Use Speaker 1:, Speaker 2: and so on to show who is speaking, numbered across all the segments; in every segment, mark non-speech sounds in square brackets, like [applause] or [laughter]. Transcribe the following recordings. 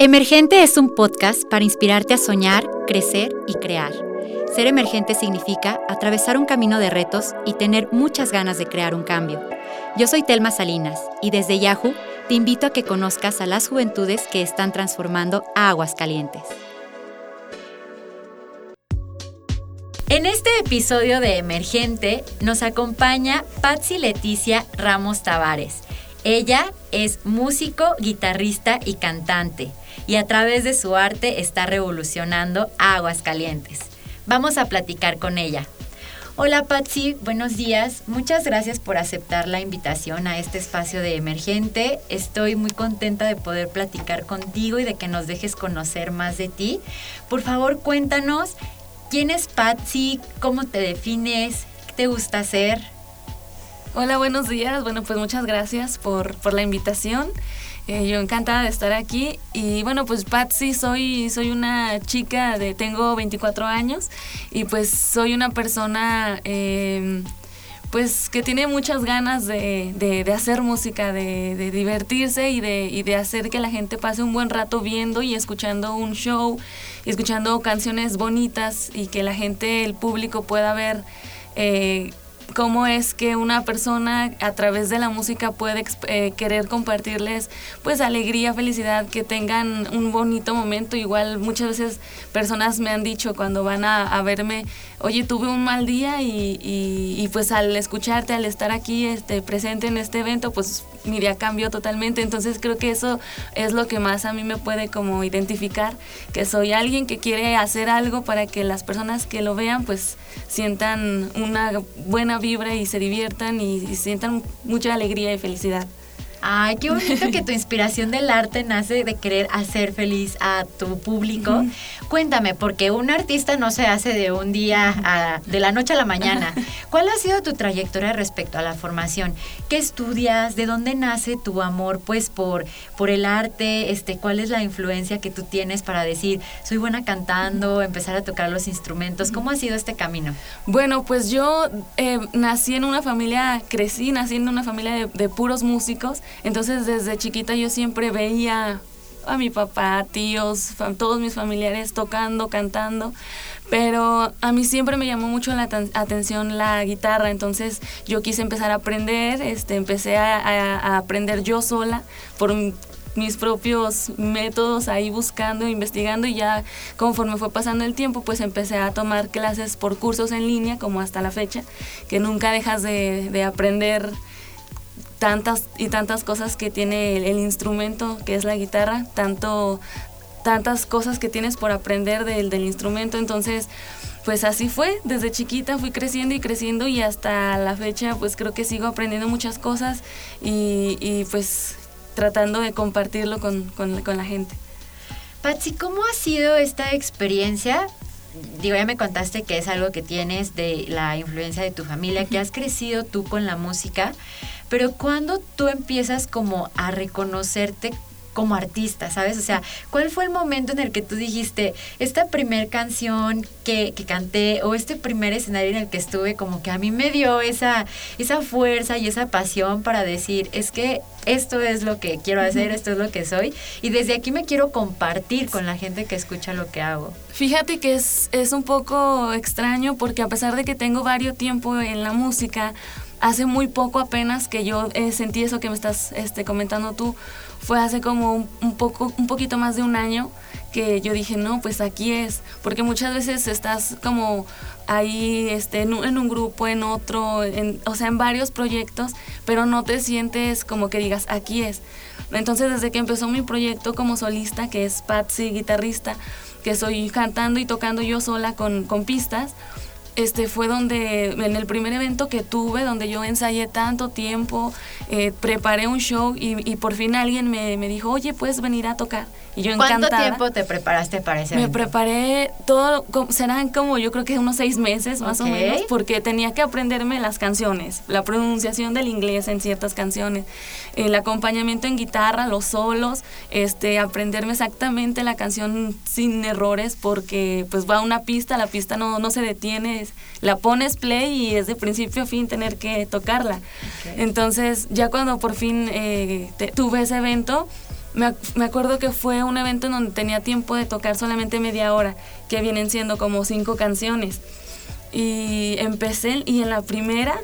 Speaker 1: Emergente es un podcast para inspirarte a soñar, crecer y crear. Ser emergente significa atravesar un camino de retos y tener muchas ganas de crear un cambio. Yo soy Telma Salinas y desde Yahoo te invito a que conozcas a las juventudes que están transformando a Aguascalientes. En este episodio de Emergente nos acompaña Patsy Leticia Ramos Tavares. Ella es músico, guitarrista y cantante y a través de su arte está revolucionando Aguascalientes. Vamos a platicar con ella. Hola Patsy, buenos días. Muchas gracias por aceptar la invitación a este espacio de Emergente. Estoy muy contenta de poder platicar contigo y de que nos dejes conocer más de ti. Por favor, cuéntanos quién es Patsy, cómo te defines, qué te gusta hacer.
Speaker 2: Hola, buenos días. Bueno, pues muchas gracias por, por la invitación. Eh, yo encantada de estar aquí. Y bueno, pues Patsy, soy, soy una chica de, tengo 24 años y pues soy una persona... Em, pues que tiene muchas ganas de, de, hacer música, de, divertirse y de, y de hacer que la gente pase un buen rato viendo y escuchando un show, escuchando canciones bonitas y que la gente, el público pueda ver eh, cómo es que una persona a través de la música puede eh, querer compartirles pues alegría, felicidad, que tengan un bonito momento. Igual muchas veces personas me han dicho cuando van a, verme, oye, tuve un mal día y, y, pues al escucharte, al estar aquí este, presente en este evento, pues mi día cambió totalmente. Entonces creo que eso es lo que más a mí me puede como identificar, que soy alguien que quiere hacer algo para que las personas que lo vean pues sientan una buena vibra y se diviertan y, y sientan mucha alegría y felicidad.
Speaker 1: Ay, qué bonito que tu [laughs] inspiración del arte nace de querer hacer feliz a tu público. Cuéntame, porque un artista no se hace de un día a, de la noche a la mañana. [laughs] ¿Cuál ha sido tu trayectoria respecto a la formación? ¿Qué estudias? ¿De dónde nace tu amor pues por, por el arte? Este, ¿cuál es la influencia que tú tienes para decir, soy buena cantando, empezar a tocar los instrumentos? ¿Cómo ha sido este camino?
Speaker 2: Bueno, pues yo eh, nací en una familia, crecí, nací en una familia de puros músicos entonces desde chiquita yo siempre veía a mi papá, tíos, todos mis familiares tocando, cantando, pero a mí siempre me llamó mucho la atención la guitarra, entonces yo quise empezar a aprender, este, empecé a, aprender yo sola por mis propios métodos ahí buscando, investigando y ya conforme fue pasando el tiempo pues empecé a tomar clases por cursos en línea como hasta la fecha, que nunca dejas de, de aprender tantas y tantas cosas que tiene el, instrumento que es la guitarra, tanto tantas cosas que tienes por aprender del, del instrumento, entonces pues así fue, desde chiquita fui creciendo y creciendo y hasta la fecha pues creo que sigo aprendiendo muchas cosas y, y pues tratando de compartirlo con, con, con la gente.
Speaker 1: Patsy, ¿cómo ha sido esta experiencia digo, ya me contaste que es algo que tienes de la influencia de tu familia, que has crecido tú con la música, pero cuando tú empiezas como a reconocerte como artista, ¿sabes? O sea, ¿cuál fue el momento en el que tú dijiste, esta primer canción que, que, canté o este primer escenario en el que estuve, como que a mí me dio esa, esa fuerza y esa pasión para decir, es que esto es lo que quiero hacer, esto es lo que soy, y desde aquí me quiero compartir con la gente que escucha lo que hago.
Speaker 2: Fíjate que es, es un poco extraño porque a pesar de que tengo varios tiempo en la música, hace muy poco apenas que yo eh, sentí eso que me estás este, comentando tú. Fue hace como un, poco, un poquito más de un año que yo dije, no, pues aquí es. Porque muchas veces estás como ahí este, en, un, grupo, en otro, en, o sea, en varios proyectos, pero no te sientes como que digas, aquí es. Entonces, desde que empezó mi proyecto como solista, que es Patsy, guitarrista, que soy cantando y tocando yo sola con, con pistas, este fue donde, en el primer evento que tuve, donde yo ensayé tanto tiempo, eh, preparé un show y, por fin alguien me, me, dijo, oye, puedes venir a tocar. Y yo
Speaker 1: ¿Cuánto tiempo te preparaste para ese
Speaker 2: Me preparé todo, serán como yo creo que unos seis meses más o menos, porque tenía que aprenderme las canciones, la pronunciación del inglés en ciertas canciones, el acompañamiento en guitarra, los solos, este, aprenderme exactamente la canción sin errores, porque pues va una pista, la pista no, no se detiene, la pones play y es de principio a fin tener que tocarla. Entonces, ya cuando por fin eh, tuve ese evento, me, me, acuerdo que fue un evento en donde tenía tiempo de tocar solamente media hora, que vienen siendo como cinco canciones. Y empecé y en la primera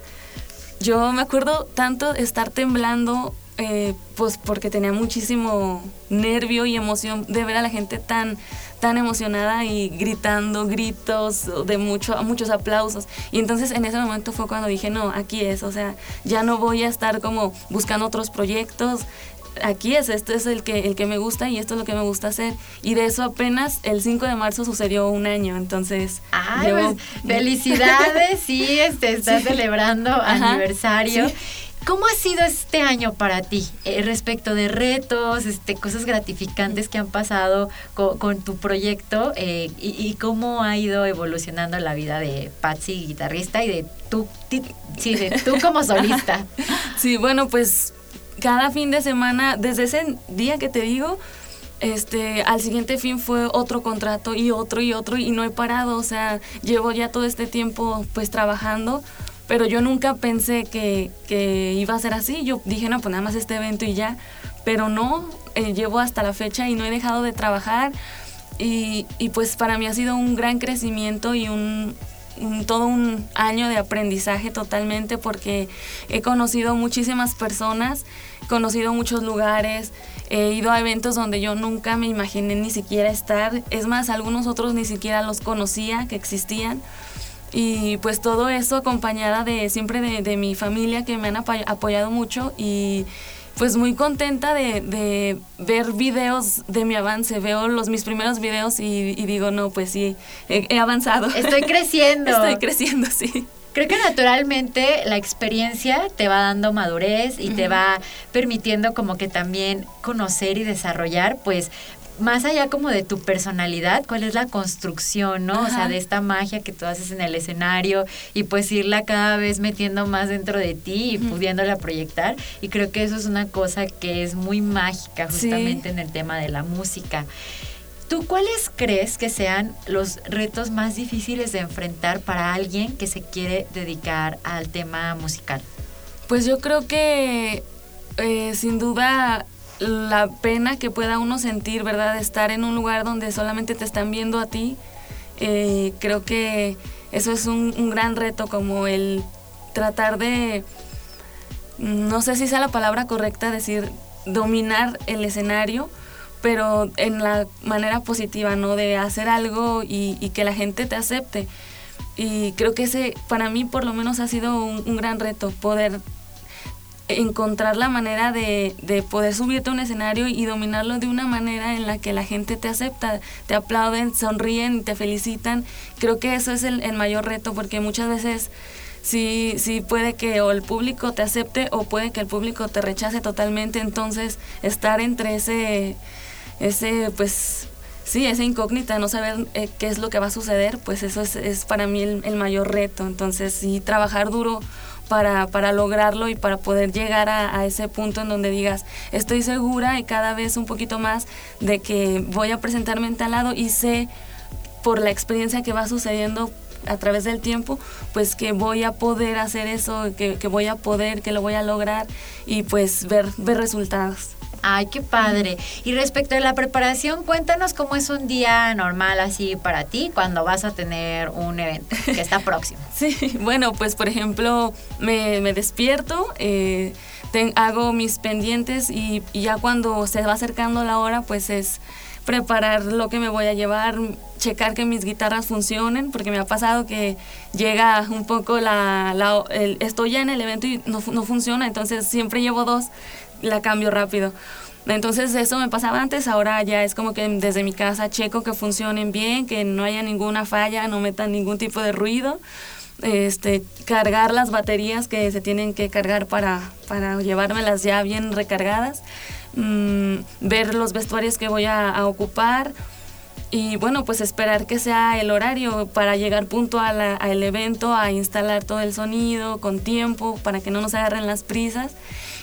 Speaker 2: yo me acuerdo tanto estar temblando, eh, pues porque tenía muchísimo nervio y emoción de ver a la gente tan, tan emocionada y gritando gritos de mucho, muchos aplausos. Y entonces en ese momento fue cuando dije, no, aquí es, o sea, ya no voy a estar como buscando otros proyectos, aquí es, esto es el que, el que me gusta y esto es lo que me gusta hacer. Y de eso apenas el 5 de marzo sucedió un año, entonces...
Speaker 1: Ay, pues, [laughs] felicidades, sí, este, estás celebrando aniversario. ¿Cómo ha sido este año para ti eh, respecto de retos, este, cosas gratificantes que han pasado con, tu proyecto eh, y, cómo ha ido evolucionando la vida de Patsy, guitarrista, y de tú, sí, de tú como solista? [laughs]
Speaker 2: Sí, bueno, pues cada fin de semana, desde ese día que te digo, este, al siguiente fin fue otro contrato y otro y otro y no he parado, o sea, llevo ya todo este tiempo pues trabajando, pero yo nunca pensé que, iba a ser así, yo dije, no, pues nada más este evento y ya, pero no, eh, llevo hasta la fecha y no he dejado de trabajar y, y pues para mí ha sido un gran crecimiento y un, todo un año de aprendizaje totalmente porque he conocido muchísimas personas, conocido muchos lugares, he ido a eventos donde yo nunca me imaginé ni siquiera estar, es más, algunos otros ni siquiera los conocía que existían. Y pues todo eso acompañada de siempre de, de mi familia que me han apoyado mucho y pues muy contenta de, ver videos de mi avance. Veo los mis primeros videos y, digo, no, pues sí, he, avanzado.
Speaker 1: Estoy [laughs] creciendo.
Speaker 2: Estoy creciendo, sí.
Speaker 1: Creo que naturalmente la experiencia te va dando madurez y te va permitiendo como que también conocer y desarrollar pues más allá como de tu personalidad, cuál es la construcción, ¿no? O sea, de esta magia que tú haces en el escenario y pues irla cada vez metiendo más dentro de ti y pudiéndola proyectar. Y creo que eso es una cosa que es muy mágica justamente en el tema de la música. ¿Tú cuáles crees que sean los retos más difíciles de enfrentar para alguien que se quiere dedicar al tema musical?
Speaker 2: Pues yo creo que eh, sin duda la pena que pueda uno sentir, ¿verdad? Estar en un lugar donde solamente te están viendo a ti. Eh, creo que eso es un, gran reto, como el tratar de, no sé si sea la palabra correcta, decir, dominar el escenario, pero en la manera positiva, ¿no? De hacer algo y, que la gente te acepte. Y creo que ese, para mí por lo menos, ha sido un gran reto, poder encontrar la manera de, de, poder subirte a un escenario y dominarlo de una manera en la que la gente te acepta, te aplauden, sonríen, te felicitan. Creo que eso es el, el mayor reto porque muchas veces sí, sí puede que o el público te acepte o puede que el público te rechace totalmente. Entonces estar entre ese, ese pues sí, esa incógnita, no saber eh, qué es lo que va a suceder, pues eso es, es para mí el, el mayor reto. Entonces sí, trabajar duro para, para lograrlo y para poder llegar a, ese punto en donde digas, estoy segura y cada vez un poquito más de que voy a presentarme en tal lado y sé por la experiencia que va sucediendo a través del tiempo, pues que voy a poder hacer eso, que, que voy a poder, que lo voy a lograr y pues ver, ver resultados.
Speaker 1: Ay, qué padre. Y respecto a la preparación, cuéntanos cómo es un día normal así para ti cuando vas a tener un evento que está [laughs] próximo.
Speaker 2: sí, bueno, pues por ejemplo, me, despierto, eh, hago mis pendientes y, ya cuando se va acercando la hora, pues es preparar lo que me voy a llevar, checar que mis guitarras funcionen, porque me ha pasado que llega un poco la, estoy ya en el evento y no, no funciona, entonces siempre llevo dos la cambio rápido. Entonces eso me pasaba antes, ahora ya es como que desde mi casa checo que funcionen bien, que no haya ninguna falla, no metan ningún tipo de ruido. Este, cargar las baterías que se tienen que cargar para, para llevármelas ya bien recargadas, mm, ver los vestuarios que voy a, ocupar y bueno, pues esperar que sea el horario para llegar punto al evento, a instalar todo el sonido con tiempo para que no nos agarren las prisas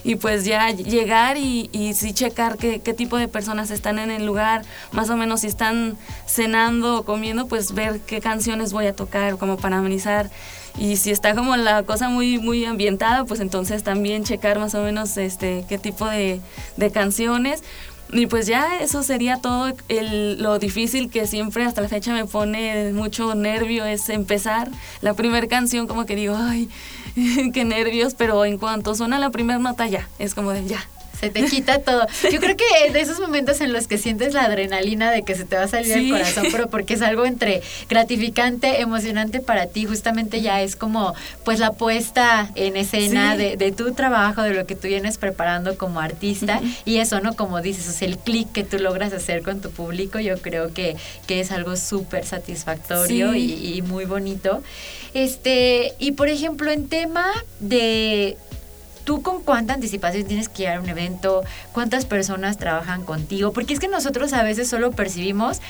Speaker 2: y pues ya llegar y, y sí checar qué, qué, tipo de personas están en el lugar, más o menos si están cenando o comiendo, pues ver qué canciones voy a tocar como para amenizar. Y si está como la cosa muy, muy ambientada, pues entonces también checar más o menos este, qué tipo de, de canciones. Y pues ya eso sería todo el, lo difícil que siempre hasta la fecha me pone mucho nervio es empezar la primera canción como que digo, ay, [laughs] qué nervios, pero en cuanto suena la primera nota ya, es como de ya,
Speaker 1: se te quita todo. Yo creo que de esos momentos en los que sientes la adrenalina de que se te va a salir el corazón, pero porque es algo entre gratificante, emocionante para ti, justamente ya es como pues la puesta en escena de, tu trabajo, de lo que tú vienes preparando como artista y eso, ¿no? Como dices, es el clic que tú logras hacer con tu público, yo creo que, que es algo súper satisfactorio y, y muy bonito. Este, y por ejemplo, en tema de ¿Tú con cuánta anticipación tienes que ir a un evento? ¿Cuántas personas trabajan contigo? Porque es que nosotros a veces solo percibimos,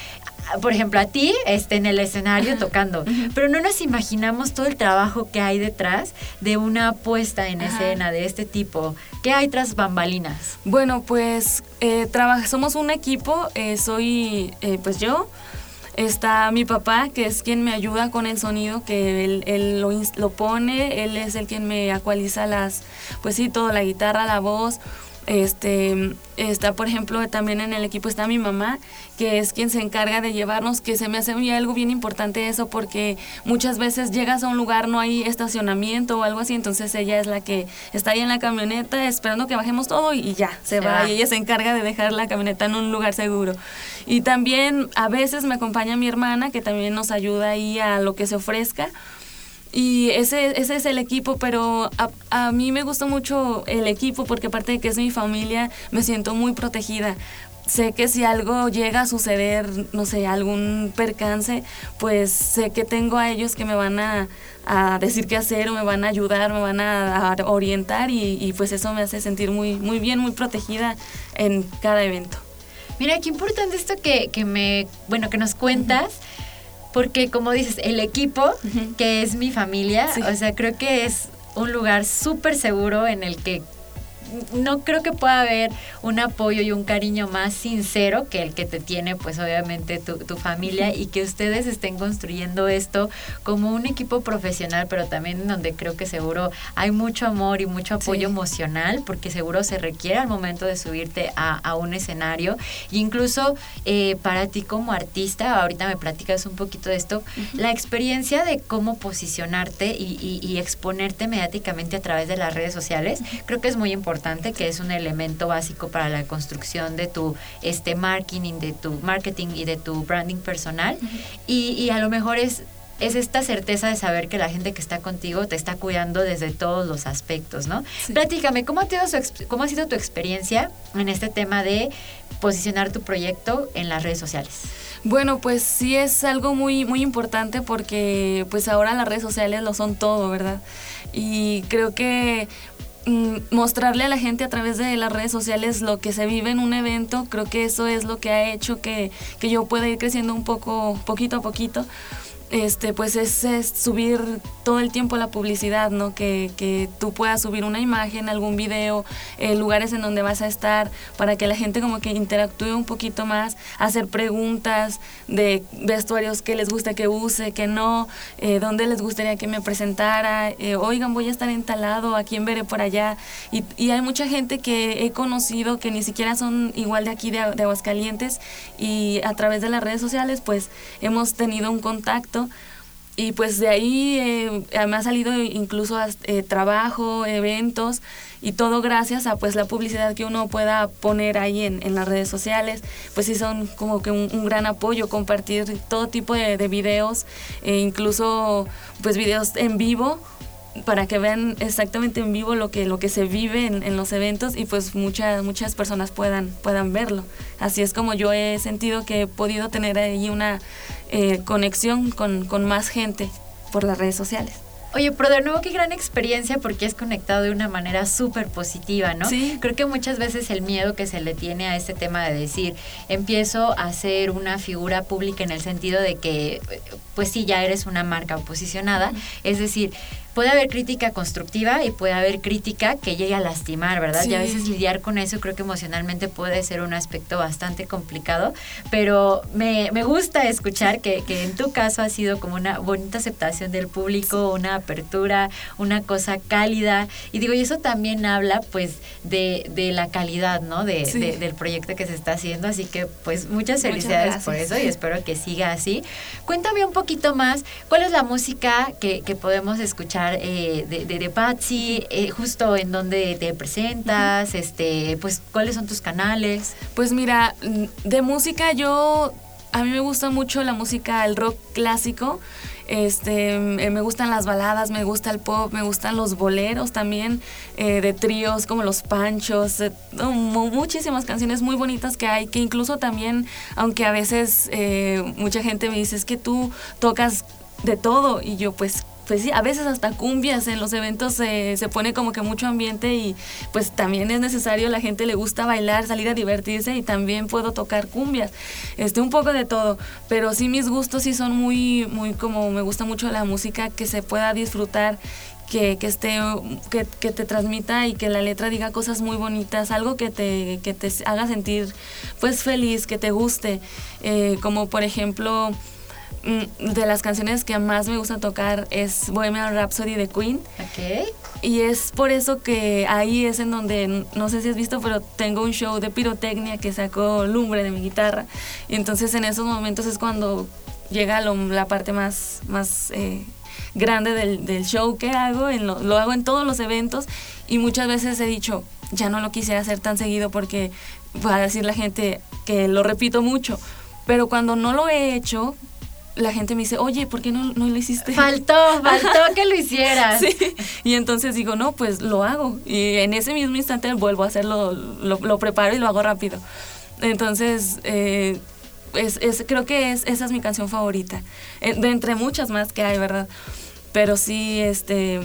Speaker 1: por ejemplo, a ti este, en el escenario tocando, pero no nos imaginamos todo el trabajo que hay detrás de una puesta en escena de este tipo. ¿Qué hay tras bambalinas?
Speaker 2: Bueno, pues eh, somos un equipo, eh, soy eh, pues yo. Está mi papá, que es quien me ayuda con el sonido, que él, lo, lo, pone, él es el quien me actualiza las, pues sí, todo, la guitarra, la voz. Este, está, por ejemplo, también en el equipo está mi mamá, que es quien se encarga de llevarnos, que se me hace algo bien importante eso, porque muchas veces llegas a un lugar, no hay estacionamiento o algo así, entonces ella es la que está ahí en la camioneta esperando que bajemos todo y ya, se, va, y ella se encarga de dejar la camioneta en un lugar seguro. Y también a veces me acompaña mi hermana, que también nos ayuda ahí a lo que se ofrezca. Y ese, ese es el equipo, pero a, a, mí me gusta mucho el equipo porque aparte de que es mi familia, me siento muy protegida. Sé que si algo llega a suceder, no sé, algún percance, pues sé que tengo a ellos que me van a, a decir qué hacer o me van a ayudar, me van a, orientar y, y, pues eso me hace sentir muy, muy bien, muy protegida en cada evento.
Speaker 1: Mira, qué importante esto que, que me, bueno, que nos cuentas porque como dices, el equipo, que es mi familia, o sea, creo que es un lugar súper seguro en el que no creo que pueda haber un apoyo y un cariño más sincero que el que te tiene, pues obviamente tu, tu, familia y que ustedes estén construyendo esto como un equipo profesional, pero también donde creo que seguro hay mucho amor y mucho apoyo emocional, porque seguro se requiere al momento de subirte a, a un escenario. E incluso eh, para ti como artista, ahorita me platicas un poquito de esto, la experiencia de cómo posicionarte y, y, exponerte mediáticamente a través de las redes sociales, creo que es muy importante que es un elemento básico para la construcción de tu este marketing, de tu marketing y de tu branding personal. y, y a lo mejor es es esta certeza de saber que la gente que está contigo te está cuidando desde todos los aspectos, ¿no? Platícame, ¿cómo ha, sido ¿cómo ha sido tu experiencia en este tema de posicionar tu proyecto en las redes sociales?
Speaker 2: Bueno, pues sí es algo muy, muy importante porque pues ahora las redes sociales lo son todo, ¿verdad? Y creo que mostrarle a la gente a través de las redes sociales lo que se vive en un evento, creo que eso es lo que ha hecho que, que yo pueda ir creciendo un poco, poquito a poquito este, pues es, subir todo el tiempo la publicidad, ¿no? Que, que tú puedas subir una imagen, algún video, eh, lugares en donde vas a estar, para que la gente como que interactúe un poquito más, hacer preguntas de vestuarios que les gusta que use, que no, eh, dónde les gustaría que me presentara, eh, oigan, voy a estar entalado, a quién veré por allá. Y, y, hay mucha gente que he conocido que ni siquiera son igual de aquí de, de Aguascalientes y a través de las redes sociales pues hemos tenido un contacto y pues de ahí eh, me ha salido incluso eh, trabajo, eventos y todo gracias a pues la publicidad que uno pueda poner ahí en, en las redes sociales. Pues sí son como que un, gran apoyo compartir todo tipo de, de videos, e incluso pues videos en vivo para que vean exactamente en vivo lo que, lo que se vive en, en, los eventos y pues muchas, muchas personas puedan, puedan verlo. Así es como yo he sentido que he podido tener ahí una eh, conexión con, con más gente por las redes sociales.
Speaker 1: Oye, pero de nuevo qué gran experiencia porque es conectado de una manera súper positiva, ¿no?
Speaker 2: Sí.
Speaker 1: Creo que muchas veces el miedo que se le tiene a este tema de decir, empiezo a ser una figura pública en el sentido de que, pues sí, ya eres una marca posicionada, es decir, puede haber crítica constructiva y puede haber crítica que llegue a lastimar, ¿verdad? Y a veces lidiar con eso creo que emocionalmente puede ser un aspecto bastante complicado, pero me, me gusta escuchar que, que, en tu caso ha sido como una bonita aceptación del público, una apertura, una cosa cálida. Y digo, y eso también habla pues de, de la calidad, ¿no? De, del proyecto que se está haciendo. Así que pues muchas felicidades por eso y espero que siga así. Cuéntame un poquito más, ¿cuál es la música que, que podemos escuchar eh, de, de, Patsy? Eh, justo en donde te presentas, este, pues cuáles son tus canales.
Speaker 2: Pues mira, de música yo, a mí me gusta mucho la música, el rock clásico. Este, eh, me gustan las baladas, me gusta el pop, me gustan los boleros también, eh, de tríos como Los Panchos, eh, muchísimas canciones muy bonitas que hay, que incluso también, aunque a veces mucha gente me dice, es que tú tocas de todo, y yo pues pues sí, a veces hasta cumbias en los eventos se pone como que mucho ambiente y pues también es necesario, la gente le gusta bailar, salir a divertirse y también puedo tocar cumbias, este, un poco de todo, pero sí mis gustos sí son muy, muy como me gusta mucho la música que se pueda disfrutar que, que, esté, que, que, te transmita y que la letra diga cosas muy bonitas, algo que te, que te haga sentir pues feliz, que te guste, eh, como por ejemplo de las canciones que más me gusta tocar es Bohemian Rhapsody de Queen.
Speaker 1: Ok.
Speaker 2: Y es por eso que ahí es en donde, no sé si has visto, pero tengo un show de pirotecnia que sacó lumbre de mi guitarra. Y entonces en esos momentos es cuando llega la parte más, más eh, grande del, del, show que hago. En lo, lo hago en todos los eventos y muchas veces he dicho, ya no lo quisiera hacer tan seguido porque va a decir la gente que lo repito mucho. Pero cuando no lo he hecho, la gente me dice, oye, ¿por qué no, no lo hiciste?
Speaker 1: Faltó, faltó que lo hicieras.
Speaker 2: Sí. Y entonces digo, no, pues lo hago. Y en ese mismo instante vuelvo a hacerlo, lo, preparo y lo hago rápido. Entonces, eh, es, es, creo que es, esa es mi canción favorita. Eh, de entre muchas más que hay, ¿verdad? Pero sí, este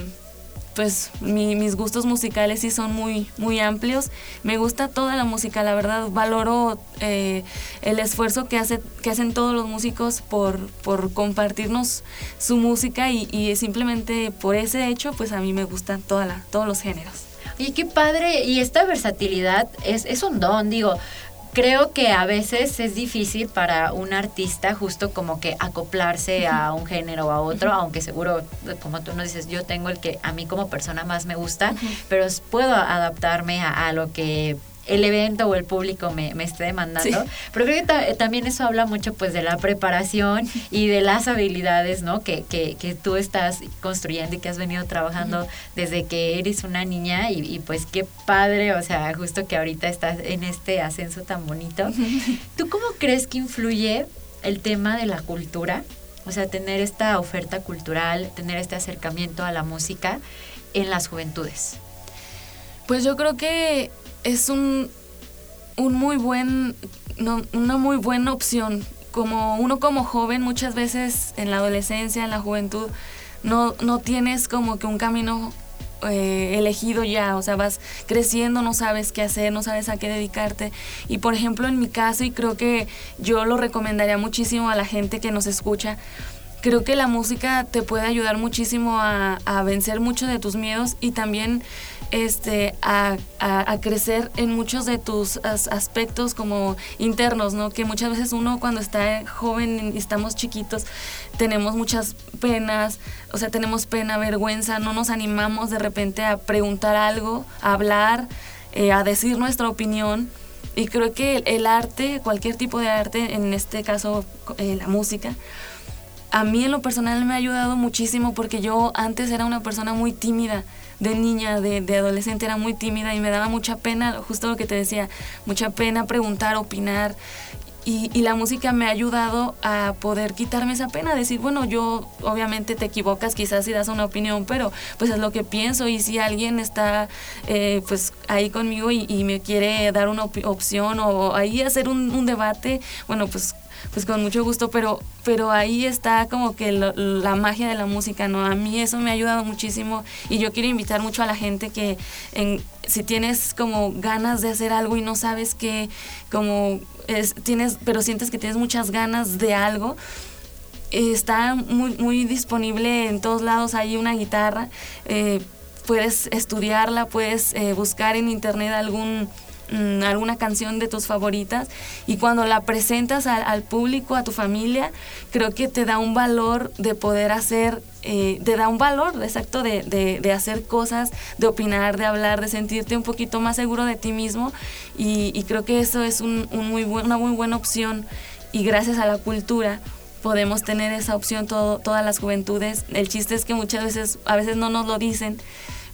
Speaker 2: pues mis gustos musicales sí son muy, muy amplios. Me gusta toda la música, la verdad, valoro eh, el esfuerzo que, hace, que hacen todos los músicos por, por compartirnos su música y, simplemente por ese hecho, pues a mí me gustan toda la, todos los géneros.
Speaker 1: Y qué padre, y esta versatilidad es, es un don, digo, creo que a veces es difícil para un artista justo como que acoplarse a un género o a otro, aunque seguro, como tú nos dices, yo tengo el que a mí como persona más me gusta, pero puedo adaptarme a, lo que el evento o el público me, me esté demandando. Pero creo que también eso habla mucho pues de la preparación y de las habilidades, ¿no? Que, que, que tú estás construyendo y que has venido trabajando desde que eres una niña y, y, pues qué padre, o sea, justo que ahorita estás en este ascenso tan bonito. ¿Tú cómo crees que influye el tema de la cultura? O sea, tener esta oferta cultural, tener este acercamiento a la música en las juventudes.
Speaker 2: Pues yo creo que es un, un muy buen, una muy buena opción. Como uno como joven muchas veces en la adolescencia, en la juventud, no, no tienes como que un camino eh, elegido ya, o sea, vas creciendo, no sabes qué hacer, no sabes a qué dedicarte. Y por ejemplo, en mi caso, y creo que yo lo recomendaría muchísimo a la gente que nos escucha, creo que la música te puede ayudar muchísimo a, a vencer muchos de tus miedos y también este, a, a, crecer en muchos de tus aspectos como internos, ¿no? Que muchas veces uno cuando está joven y estamos chiquitos tenemos muchas penas, o sea, tenemos pena, vergüenza, no nos animamos de repente a preguntar algo, a hablar, eh, a decir nuestra opinión. Y creo que el, arte, cualquier tipo de arte, en este caso eh, la música, a mí en lo personal me ha ayudado muchísimo porque yo antes era una persona muy tímida de niña, de, de, adolescente, era muy tímida y me daba mucha pena, justo lo que te decía, mucha pena preguntar, opinar. Y, y, la música me ha ayudado a poder quitarme esa pena, decir, bueno, yo obviamente te equivocas quizás si das una opinión, pero pues es lo que pienso y si alguien está eh, pues ahí conmigo y, me quiere dar una opción o ahí hacer un, un debate, bueno, pues pues con mucho gusto, pero, pero ahí está como que la magia de la música, ¿no? A mí eso me ha ayudado muchísimo y yo quiero invitar mucho a la gente que en, si tienes como ganas de hacer algo y no sabes que, como es, tienes, pero sientes que tienes muchas ganas de algo, está muy, muy disponible en todos lados, hay una guitarra, eh, puedes estudiarla, puedes eh, buscar en internet algún mm, alguna canción de tus favoritas y cuando la presentas al, público, a tu familia, creo que te da un valor de poder hacer, eh, te da un valor exacto de, de, hacer cosas, de opinar, de hablar, de sentirte un poquito más seguro de ti mismo y, creo que eso es un, muy una muy buena opción y gracias a la cultura podemos tener esa opción todo, todas las juventudes. El chiste es que muchas veces, a veces no nos lo dicen,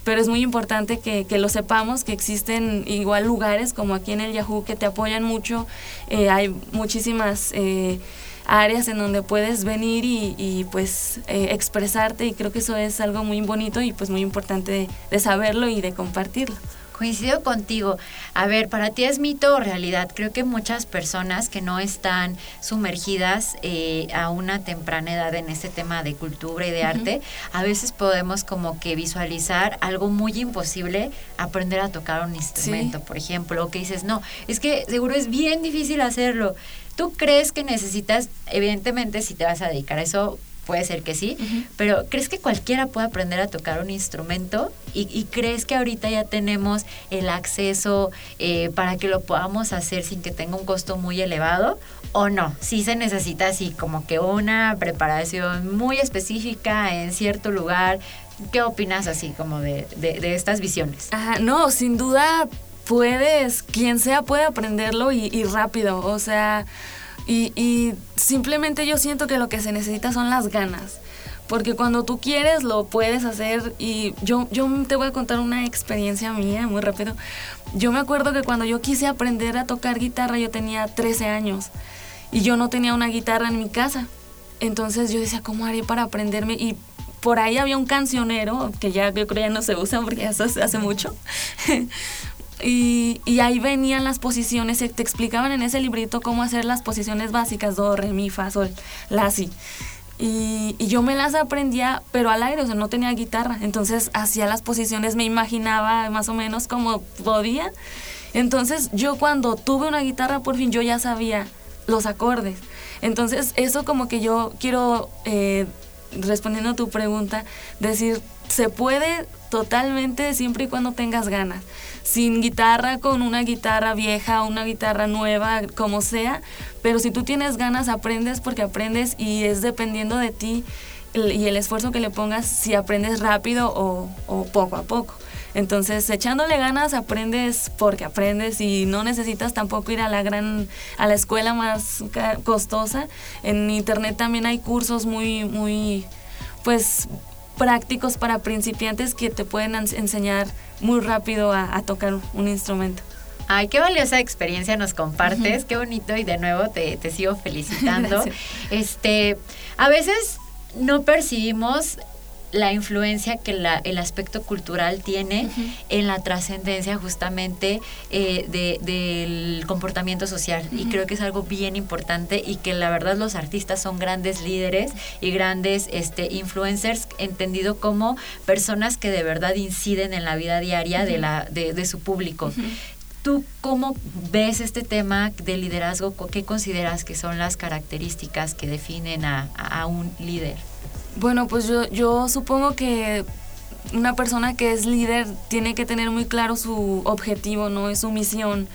Speaker 2: pero es muy importante que, que lo sepamos, que existen igual lugares como aquí en el Yahoo que te apoyan mucho. Eh, hay muchísimas... Eh, áreas en donde puedes venir y, pues eh, expresarte y creo que eso es algo muy bonito y pues muy importante de saberlo y de compartirlo.
Speaker 1: Coincido contigo. A ver, para ti es mito o realidad. Creo que muchas personas que no están sumergidas eh, a una temprana edad en este tema de cultura y de arte, a veces podemos como que visualizar algo muy imposible, aprender a tocar un instrumento, por ejemplo, o que dices, no, es que seguro es bien difícil hacerlo. ¿Tú crees que necesitas, evidentemente, si te vas a dedicar a eso, puede ser que sí, pero ¿crees que cualquiera puede aprender a tocar un instrumento? ¿Y, crees que ahorita ya tenemos el acceso eh, para que lo podamos hacer sin que tenga un costo muy elevado? ¿O no? Sí se necesita así como que una preparación muy específica en cierto lugar. ¿Qué opinas así como de, de, estas visiones?
Speaker 2: Ajá, no, sin duda puedes, quien sea puede aprenderlo y, y rápido, o sea y, simplemente yo siento que lo que se necesita son las ganas. Porque cuando tú quieres lo puedes hacer y yo, yo te voy a contar una experiencia mía muy rápido. Yo me acuerdo que cuando yo quise aprender a tocar guitarra yo tenía 13 años y yo no tenía una guitarra en mi casa. Entonces yo decía, ¿cómo haré para aprenderme? Y por ahí había un cancionero, que ya yo creo ya no se usa porque eso se hace mucho. [laughs] Y, ahí venían las posiciones, te explicaban en ese librito cómo hacer las posiciones básicas, do, re, mi, fa, sol, la, si. Y, yo me las aprendía, pero al aire, o sea, no tenía guitarra. Entonces hacía las posiciones, me imaginaba más o menos como podía. Entonces yo cuando tuve una guitarra, por fin yo ya sabía los acordes. Entonces eso como que yo quiero, eh, respondiendo a tu pregunta, decir, se puede totalmente siempre y cuando tengas ganas sin guitarra, con una guitarra vieja, una guitarra nueva, como sea, pero si tú tienes ganas, aprendes porque aprendes y es dependiendo de ti y el esfuerzo que le pongas si aprendes rápido o, poco a poco. Entonces, echándole ganas, aprendes porque aprendes y no necesitas tampoco ir a la gran, a la escuela más costosa. En internet también hay cursos muy, muy, pues, prácticos para principiantes que te pueden enseñar muy rápido a, tocar un instrumento.
Speaker 1: Ay, qué valiosa experiencia nos compartes, qué bonito y de nuevo te, te sigo felicitando. [laughs] este, a veces no percibimos la influencia que la, el aspecto cultural tiene en la trascendencia justamente eh, del comportamiento social. Y creo que es algo bien importante y que la verdad los artistas son grandes líderes y grandes este, influencers, entendido como personas que de verdad inciden en la vida diaria de, la, de, su público. ¿Tú cómo ves este tema de liderazgo? ¿Qué consideras que son las características que definen a, a un líder?
Speaker 2: Bueno, pues yo, yo supongo que una persona que es líder tiene que tener muy claro su objetivo, ¿no? Es su misión.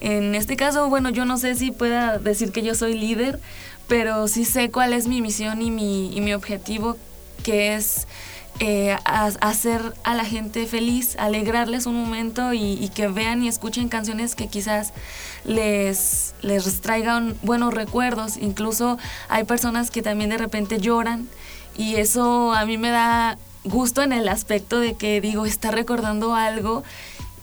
Speaker 2: En este caso, bueno, yo no sé si pueda decir que yo soy líder, pero sí sé cuál es mi misión y mi, y mi objetivo, que es eh, hacer a la gente feliz, alegrarles un momento y, y, que vean y escuchen canciones que quizás les, les traigan buenos recuerdos. Incluso hay personas que también de repente lloran y eso a mí me da gusto en el aspecto de que digo, está recordando algo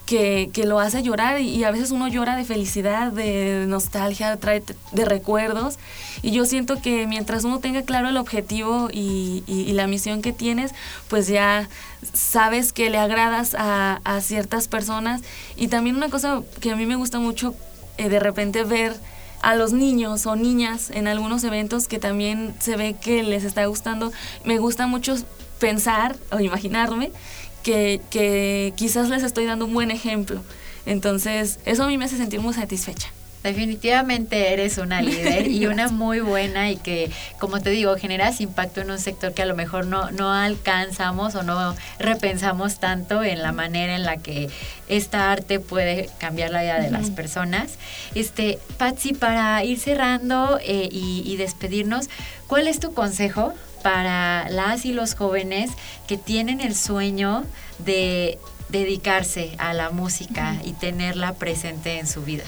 Speaker 2: que, que, lo hace llorar y, a veces uno llora de felicidad, de nostalgia, trae de recuerdos. Y yo siento que mientras uno tenga claro el objetivo y, y, la misión que tienes, pues ya sabes que le agradas a, a, ciertas personas. Y también una cosa que a mí me gusta mucho, eh, de repente ver a los niños o niñas en algunos eventos que también se ve que les está gustando. Me gusta mucho pensar o imaginarme que, que quizás les estoy dando un buen ejemplo. Entonces, eso a mí me hace sentir muy satisfecha.
Speaker 1: Definitivamente eres una líder y una muy buena y que, como te digo, generas impacto en un sector que a lo mejor no, no alcanzamos o no repensamos tanto en la manera en la que esta arte puede cambiar la vida de las personas. Este, Patsy, para ir cerrando eh, y, y despedirnos, ¿cuál es tu consejo para las y los jóvenes que tienen el sueño de dedicarse a la música y tenerla presente en su vida?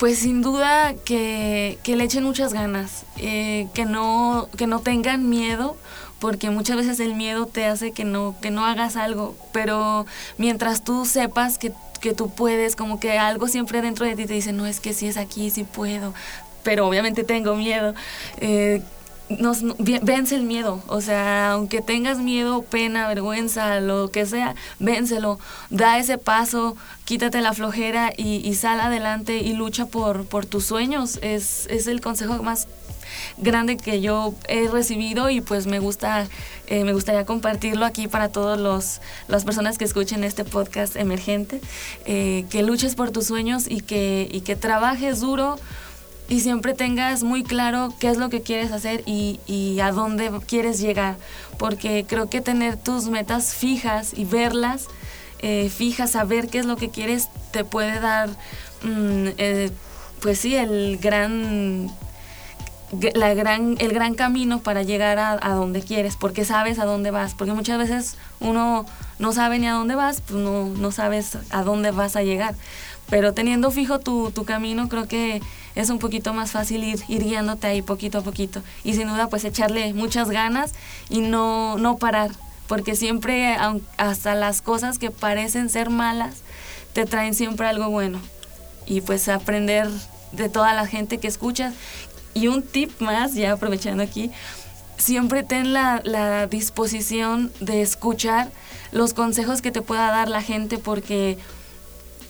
Speaker 2: Pues sin duda que, le echen muchas ganas, eh, que, no, que no tengan miedo, porque muchas veces el miedo te hace que no, que no hagas algo, pero mientras tú sepas que, que tú puedes, como que algo siempre dentro de ti te dice, no es que si es aquí, sí puedo, pero obviamente tengo miedo. Eh, nos, vence el miedo, o sea, aunque tengas miedo, pena, vergüenza, lo que sea, vénselo, da ese paso, quítate la flojera y, sal adelante y lucha por, por tus sueños. Es, es el consejo más grande que yo he recibido y pues me gusta eh, me gustaría compartirlo aquí para todos los las personas que escuchen este podcast emergente eh, que luches por tus sueños y que y que trabajes duro y siempre tengas muy claro qué es lo que quieres hacer y, y, a dónde quieres llegar. Porque creo que tener tus metas fijas y verlas eh, fijas, saber qué es lo que quieres, te puede dar, mm, eh, pues sí, el gran, la gran, el gran camino para llegar a, a, donde quieres, porque sabes a dónde vas. Porque muchas veces uno no sabe ni a dónde vas, pues no, no sabes a dónde vas a llegar. Pero teniendo fijo tu, tu camino, creo que es un poquito más fácil ir, ir guiándote ahí poquito a poquito. Y sin duda, pues echarle muchas ganas y no, no parar, porque siempre, hasta las cosas que parecen ser malas, te traen siempre algo bueno. Y pues aprender de toda la gente que escuchas. Y un tip más, ya aprovechando aquí, siempre ten la, la disposición de escuchar los consejos que te pueda dar la gente porque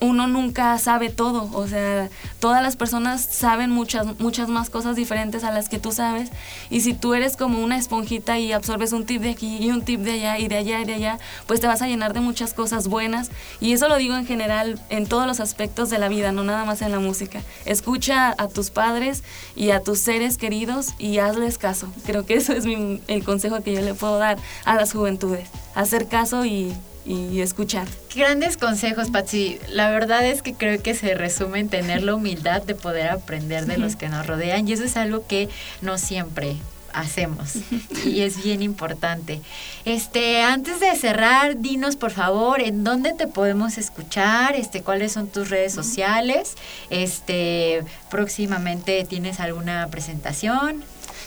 Speaker 2: uno nunca sabe todo, o sea, todas las personas saben muchas, muchas más cosas diferentes a las que tú sabes, y si tú eres como una esponjita y absorbes un tip de aquí y un tip de allá y de allá y de allá, pues te vas a llenar de muchas cosas buenas, y eso lo digo en general en todos los aspectos de la vida, no nada más en la música. Escucha a tus padres y a tus seres queridos y hazles caso. Creo que eso es el consejo que yo le puedo dar a las juventudes, hacer caso y y escuchar.
Speaker 1: Grandes consejos, Patsy. La verdad es que creo que se resume en tener la humildad de poder aprender de los que nos rodean y eso es algo que no siempre hacemos y es bien importante. Este, antes de cerrar, dinos por favor en dónde te podemos escuchar, este, cuáles son tus redes sociales, este, próximamente tienes alguna presentación.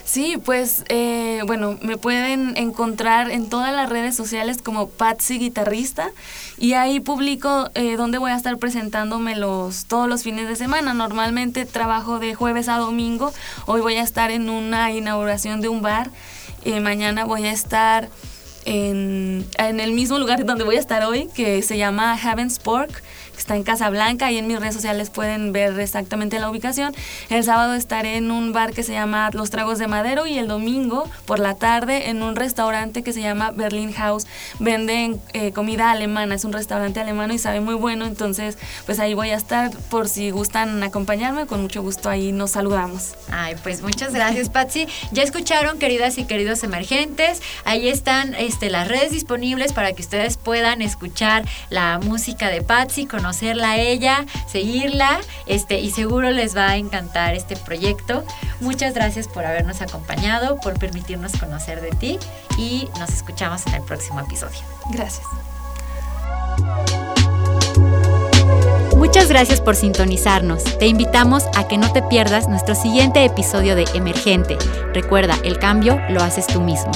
Speaker 2: Sí, pues eh, bueno, me pueden encontrar en todas las redes sociales como Patsy Guitarrista y ahí publico eh, donde voy a estar presentándome los, todos los fines de semana. Normalmente trabajo de jueves a domingo. Hoy voy a estar en una inauguración de un bar. y mañana voy a estar en, en el mismo lugar donde voy a estar hoy, que se llama Heaven's Pork está en Casablanca y en mis redes sociales pueden ver exactamente la ubicación. El sábado estaré en un bar que se llama Los Tragos de Madero y el domingo por la tarde en un restaurante que se llama Berlin House. Venden eh, comida alemana, es un restaurante alemán y sabe muy bueno, entonces pues ahí voy a estar por si gustan acompañarme, con mucho gusto ahí nos saludamos.
Speaker 1: Ay, pues muchas gracias Patsy. Ya escucharon queridas y queridos emergentes, ahí están este, las redes disponibles para que ustedes puedan escuchar la música de Patsy, con conocerla a ella, seguirla, este, y seguro les va a encantar este proyecto. Muchas gracias por habernos acompañado, por permitirnos conocer de ti y nos escuchamos en el próximo episodio.
Speaker 2: Gracias.
Speaker 1: Muchas gracias por sintonizarnos. Te invitamos a que no te pierdas nuestro siguiente episodio de Emergente. Recuerda, el cambio lo haces tú mismo.